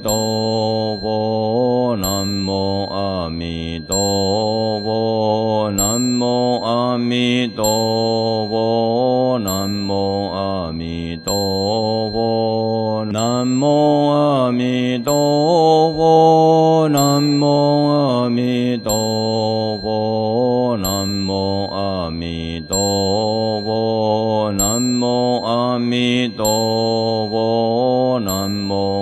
陀佛、南無阿弥陀佛、南無阿弥陀佛、南無阿弥陀佛、南無阿弥陀佛、南無阿弥陀佛、南無阿弥陀佛、南無阿弥陀佛、南無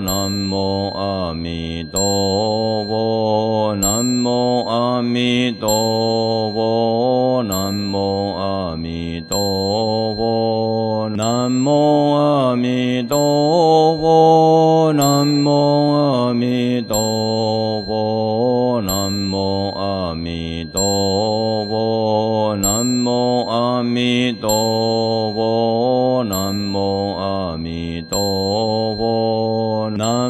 南無阿弥陀佛、南無阿弥陀佛、南無阿弥陀佛、南無阿弥陀佛、南もあみと佛、南無阿弥陀佛、南無阿弥陀佛、南無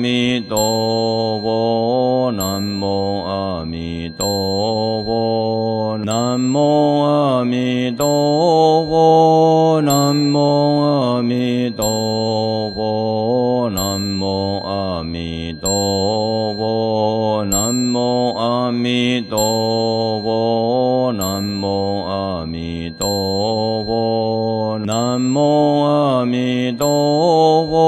弥陀佛、南无阿弥陀佛、南無阿弥陀佛、南無阿弥陀佛、南無阿弥陀佛、南無阿弥陀佛、南無阿弥陀佛、南無阿弥陀佛、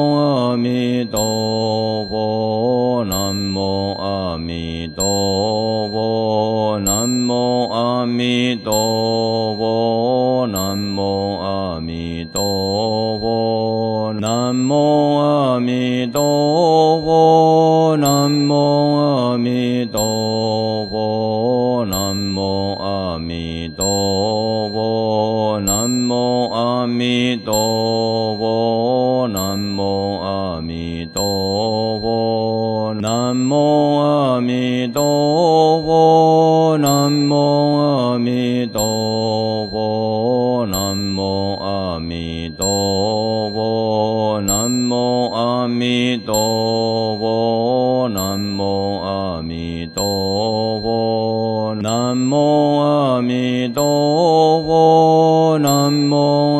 阿弥陀佛、南无阿弥陀佛、南無阿弥陀佛、南無阿弥陀佛、南無阿弥陀佛、南無阿弥陀佛、南無阿弥陀佛、南無阿弥陀佛、南無阿弥陀佛南無阿弥陀佛南無阿弥陀佛南無阿弥陀佛南無阿弥陀佛南無阿弥陀佛南無阿弥陀佛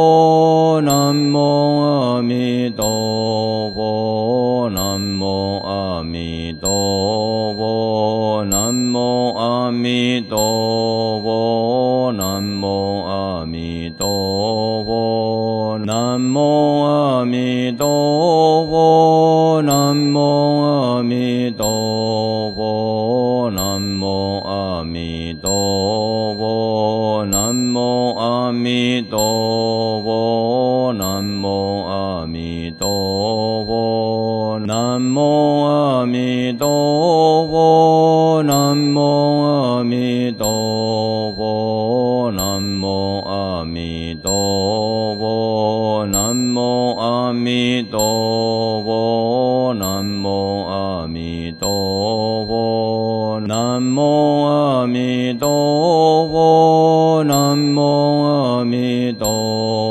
陀佛、南無阿弥陀佛、南無阿弥陀佛、南無阿弥陀佛、南無阿弥陀佛、南無阿弥陀佛、南無阿弥陀佛、南無阿弥陀佛、弥陀佛、南无阿弥陀佛、南無阿弥陀佛、南無阿弥陀佛、南無阿弥陀佛、南無阿弥陀佛、南無阿弥陀佛、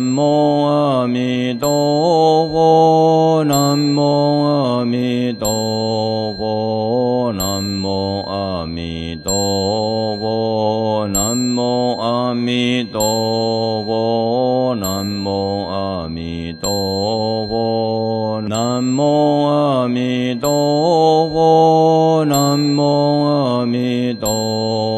南無阿弥陀佛南無阿弥陀佛南無阿弥陀佛南無阿弥陀佛南無阿弥陀佛南無阿弥陀佛南もあみど佛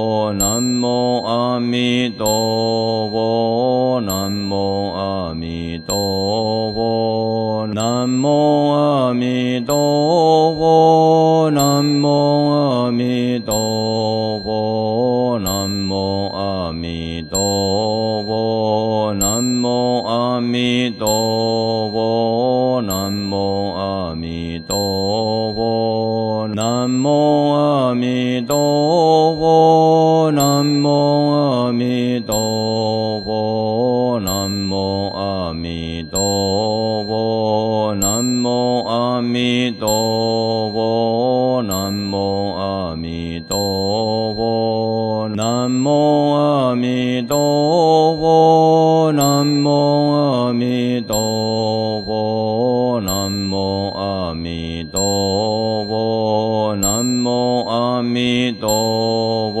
南無阿弥陀佛、南無阿弥陀佛、南無阿弥陀佛、南無阿弥陀佛、南無阿弥陀佛、南無阿弥陀佛、南無阿弥陀佛、南無阿弥陀佛、陀佛南無阿弥陀佛南無阿弥陀佛南無阿弥陀佛南無阿弥陀佛南無阿弥陀佛南無阿弥陀佛南無阿弥陀佛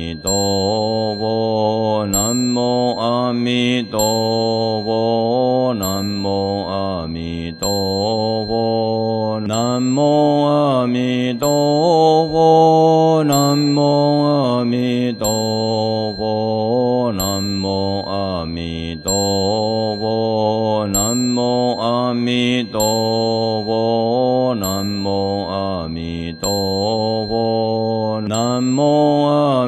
みとぼ、なんもあみとぼ、なもあみとぼ、なもあみとぼ、なもあみとぼ、なもあみとぼ、もあみと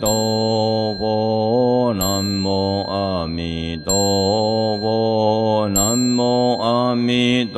陀佛、南無阿弥陀佛、南無阿弥陀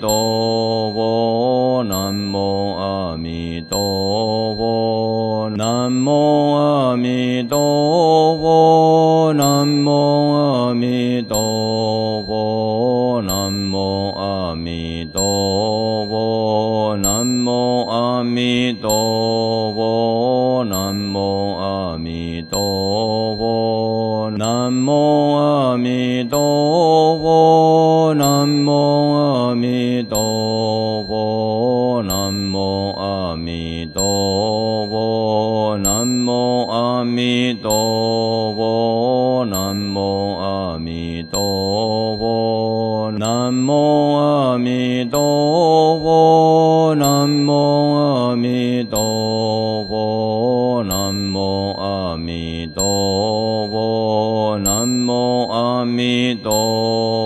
とご、南無阿弥とご、南無阿弥とご、南無阿弥とご、南無阿弥とご、南無阿弥と陀佛、南無阿弥陀佛、南無阿弥陀佛、南無阿弥陀佛、南無阿弥陀佛、南無阿弥陀佛、南無阿弥陀佛、南無阿弥陀佛、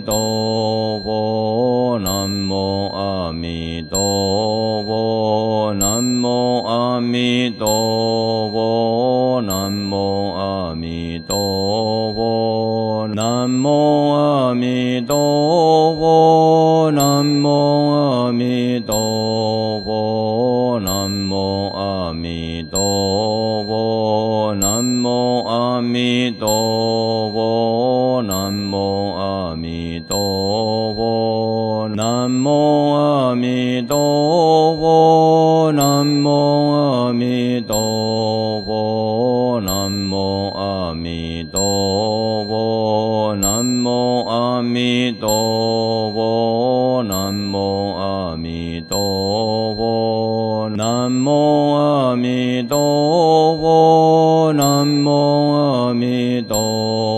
みとごなんもあみとごなもあみとごなもあみとごなもあみとごなもあみとごなもあみとごなもあみとごも南無阿弥陀佛南無阿弥陀佛南無阿弥陀佛南無阿弥陀佛南無阿弥陀佛南無阿弥陀佛南もあみ陀佛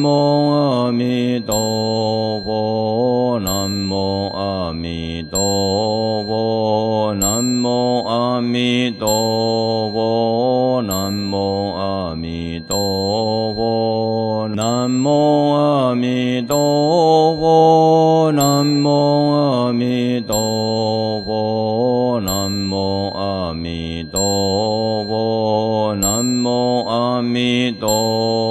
陀佛南無阿弥陀佛南無阿弥陀佛南無阿弥陀佛南無阿弥陀佛南無阿弥陀佛南無阿弥陀佛南無阿弥陀佛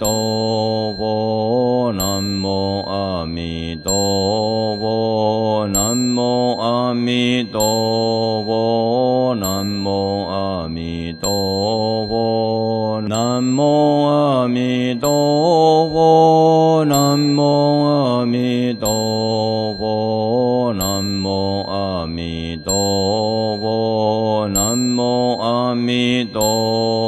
陀佛、南無阿弥陀佛、南無阿弥陀佛、南無阿弥陀佛、南無阿弥陀佛、南無阿弥陀佛、南無阿弥陀佛、南無阿弥陀佛、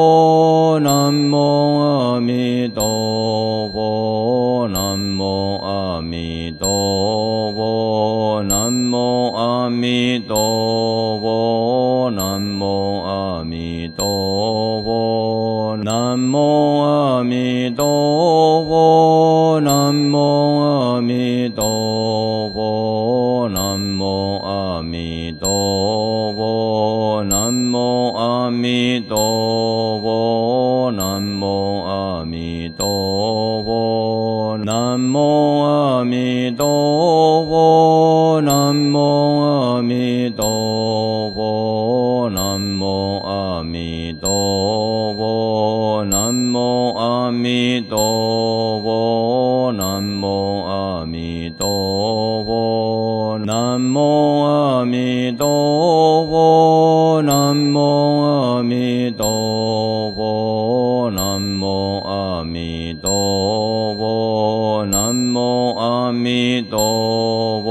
弥陀佛、南无阿弥陀佛、南無阿弥陀佛、南無阿弥陀佛、南無阿弥陀佛、南無阿弥陀佛、南無阿弥陀佛、南無阿弥陀佛、陀佛、南無阿弥陀佛、南無阿弥陀佛、南無阿弥陀佛、南無阿弥陀佛、南無阿弥陀佛、南無阿弥陀佛、南無阿弥陀佛、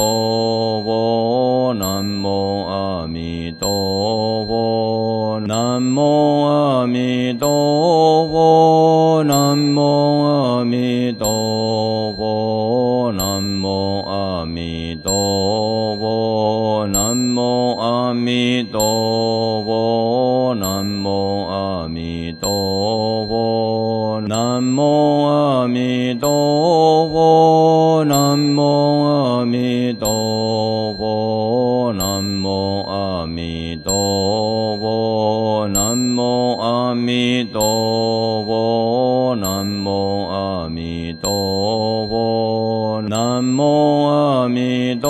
哆啰喃，摩阿弥陀佛，喃摩阿弥陀佛，南无阿弥陀佛，南无阿弥陀佛，南无阿弥陀佛，南无阿弥陀佛，南无阿弥陀佛，南无阿弥陀佛南。とぼなんもあみとぼなもあみとぼなもあみとぼなもあみと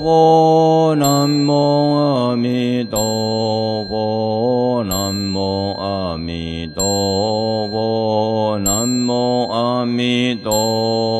ぼなもあみとぼなもあみとぼもあみと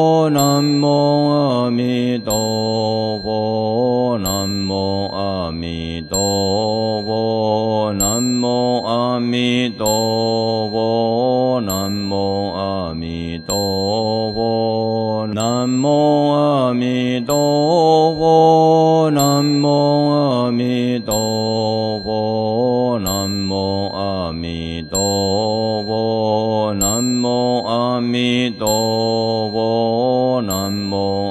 南無阿弥陀佛、南無阿弥陀佛、南無阿弥陀佛、南無阿弥陀佛、南無阿弥陀佛、南無阿弥陀佛、南無阿弥陀佛、南無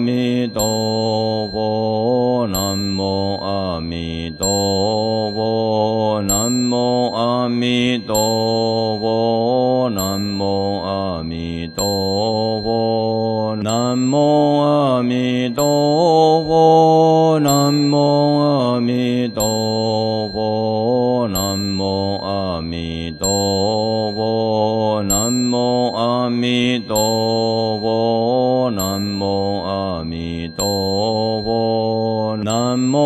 弥陀佛、南无阿弥陀佛、南無阿弥陀佛、南無阿弥陀佛、南無阿弥陀佛、南無阿弥陀佛、南無阿弥陀佛、南無阿弥陀佛、南無南無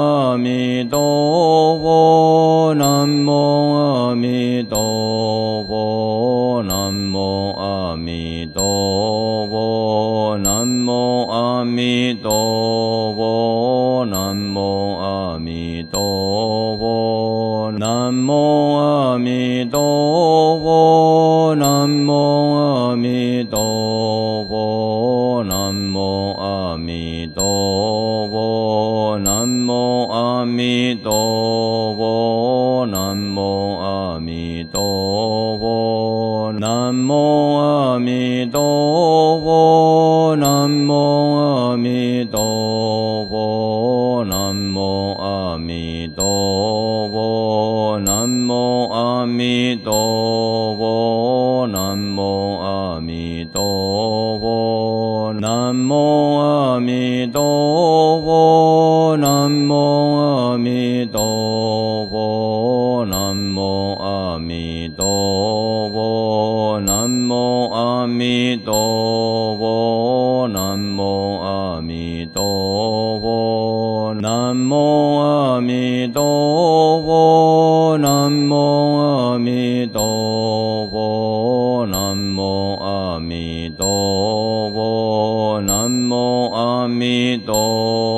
阿弥陀佛南無阿弥陀佛南無阿弥陀佛南無阿弥陀佛南無阿弥陀佛南も阿弥陀佛も南も阿弥陀佛もももも阿弥陀佛陀佛、南無阿弥陀佛、南無阿弥陀佛、南無阿弥陀佛、南無阿弥陀佛、南無阿弥陀佛、南無阿弥陀佛、南無阿弥陀佛、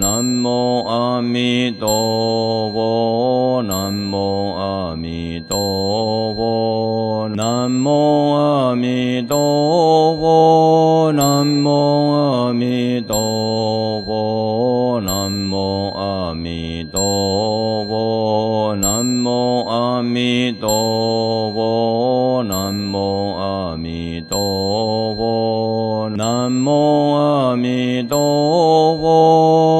南無阿弥陀佛、南無阿弥陀佛、南無阿弥陀佛、南無阿弥陀佛、南無阿弥陀佛、南無阿弥陀佛、南無阿弥陀佛、南無阿弥陀佛、南阿弥陀佛、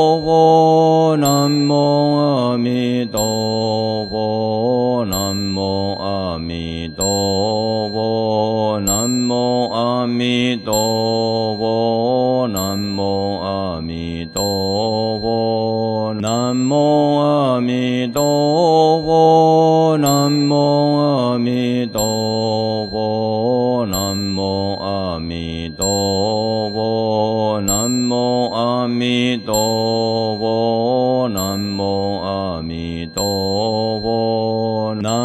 陀佛、南無阿弥陀佛、南無阿弥陀佛、南無阿弥陀佛、南無阿弥陀佛、南無阿弥陀佛、南無阿弥陀佛、南無阿弥陀佛、南無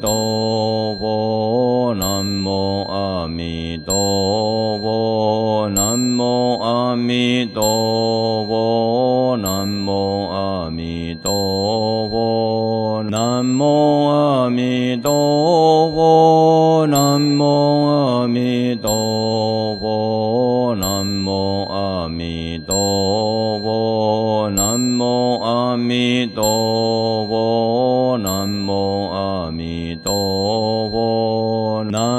陀佛南無阿弥陀佛南無阿弥陀佛南無阿弥陀佛南無阿弥陀佛南無阿弥陀佛南無阿弥陀佛南無阿弥陀佛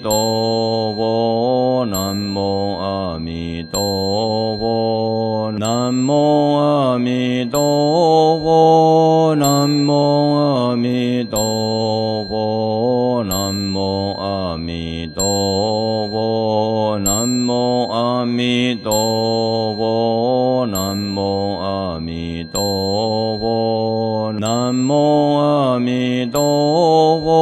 陀佛、南無阿弥陀佛、南無阿弥陀佛、南無阿弥陀佛、南無阿弥陀佛、南無阿弥陀佛、南無阿弥陀佛、南無阿弥陀佛、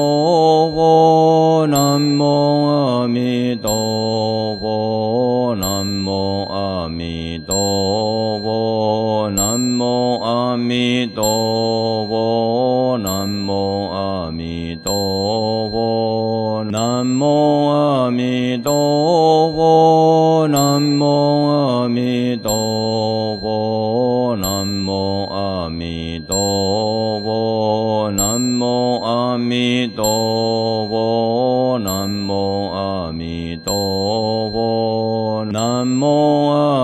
陀佛、南無阿弥陀佛、南無阿弥陀佛、南無阿弥陀佛、南無阿弥陀佛、南無阿弥陀佛、南無阿弥陀佛、南無阿弥陀佛、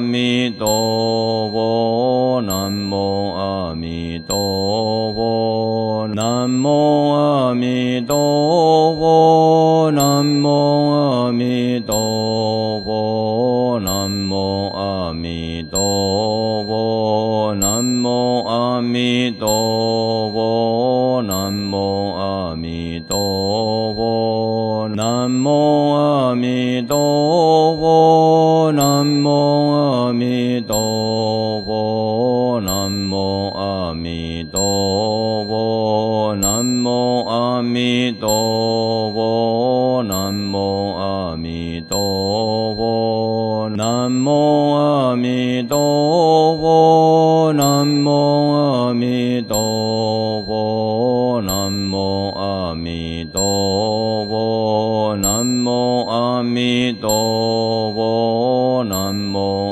弥陀佛、南无阿弥陀佛、南無阿弥陀佛、南無阿弥陀佛、南無阿弥陀佛、南無阿弥陀佛、南無阿弥陀佛、南無阿弥陀佛、陀佛南無阿弥陀佛南無阿弥陀佛南無阿弥陀佛南無阿弥陀佛南無阿弥陀佛南無阿弥陀佛南無阿弥陀佛南無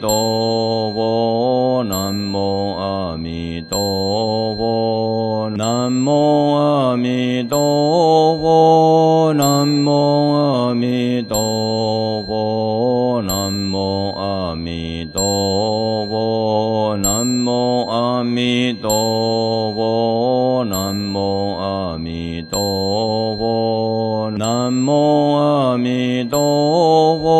とぼ、南无阿弥陀佛。南無阿弥陀佛。南無阿弥陀佛。南無阿弥陀佛。南無阿弥陀佛。南無阿弥陀佛。南無阿弥陀佛。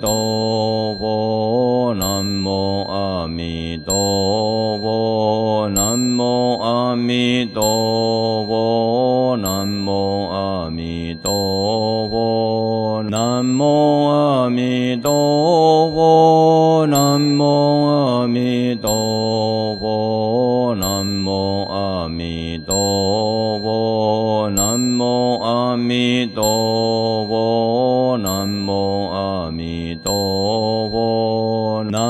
陀佛、南無阿弥陀佛、南無阿弥陀佛、南無阿弥陀佛、南無阿弥陀佛、南無阿弥陀佛、南無阿弥陀佛、南無阿弥陀佛、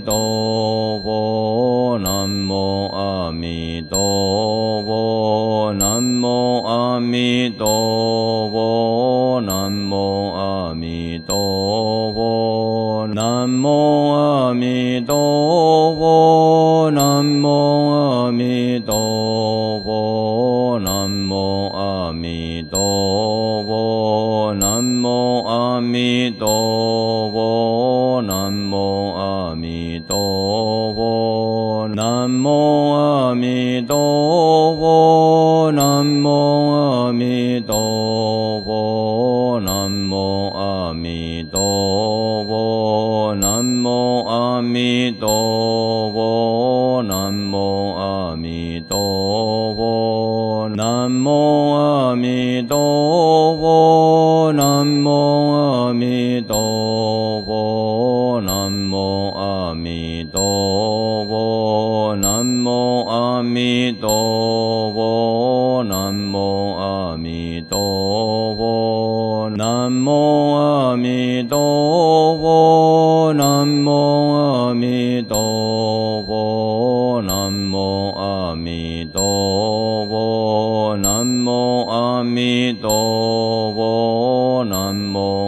みとぼなんもあみとぼなもあみとぼなもあみとぼなもあみと南無阿弥陀佛南無阿弥陀佛南無阿弥陀佛南無阿弥陀佛南無阿弥陀佛南無阿弥陀佛南無阿弥陀佛南無阿弥陀佛みとごなんもあみとごなもあみとごなもあみとごなもあみとごなもあみとごなもあみとごなもあみとごも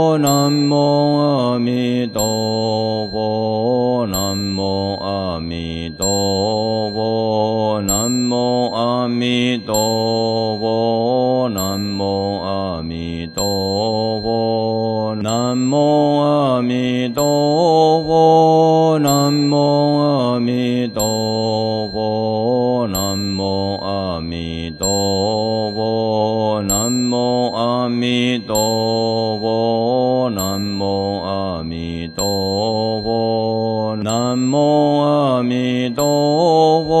哆哆，南无阿弥陀佛，南无阿弥陀佛，南无阿弥陀佛，南无阿弥陀佛，南无阿弥陀佛，南无阿弥陀佛，南无阿弥陀佛。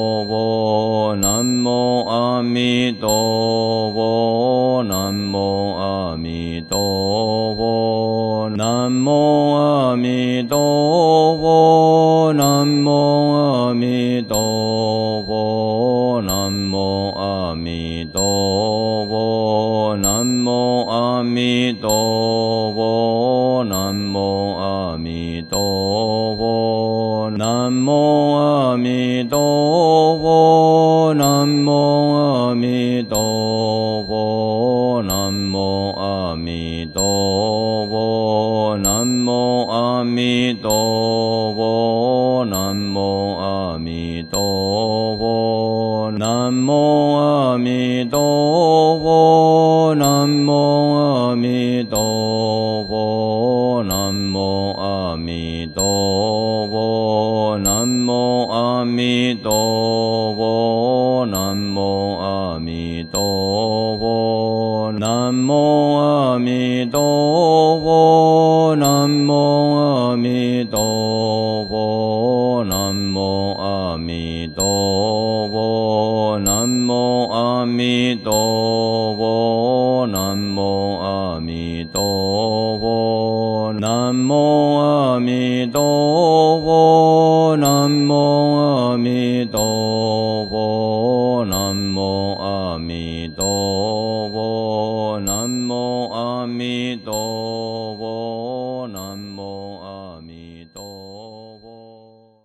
阿弥陀佛，南无阿弥陀佛，南无。陀佛、南無阿弥陀佛、南無阿弥陀佛、南無阿弥陀佛、南無阿弥陀佛、南無阿弥陀佛、陀佛、南無阿弥陀佛、南無阿弥陀佛、南無阿弥陀佛、南無阿弥陀佛、南無阿弥陀佛、